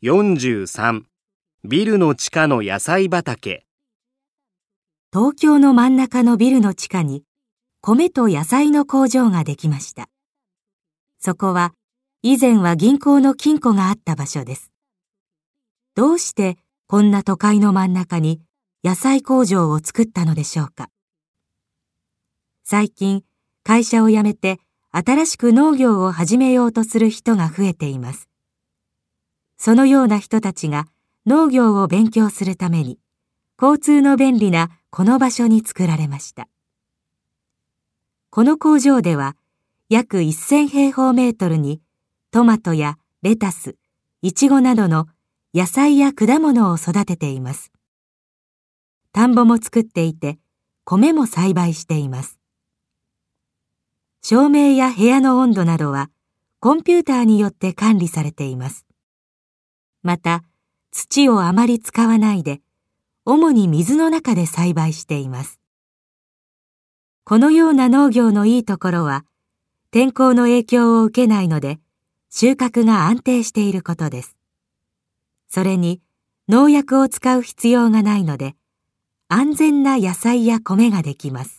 43ビルの地下の野菜畑東京の真ん中のビルの地下に米と野菜の工場ができました。そこは以前は銀行の金庫があった場所です。どうしてこんな都会の真ん中に野菜工場を作ったのでしょうか。最近会社を辞めて新しく農業を始めようとする人が増えています。そのような人たちが農業を勉強するために交通の便利なこの場所に作られました。この工場では約1000平方メートルにトマトやレタス、イチゴなどの野菜や果物を育てています。田んぼも作っていて米も栽培しています。照明や部屋の温度などはコンピューターによって管理されています。また、土をあまり使わないで、主に水の中で栽培しています。このような農業のいいところは、天候の影響を受けないので、収穫が安定していることです。それに、農薬を使う必要がないので、安全な野菜や米ができます。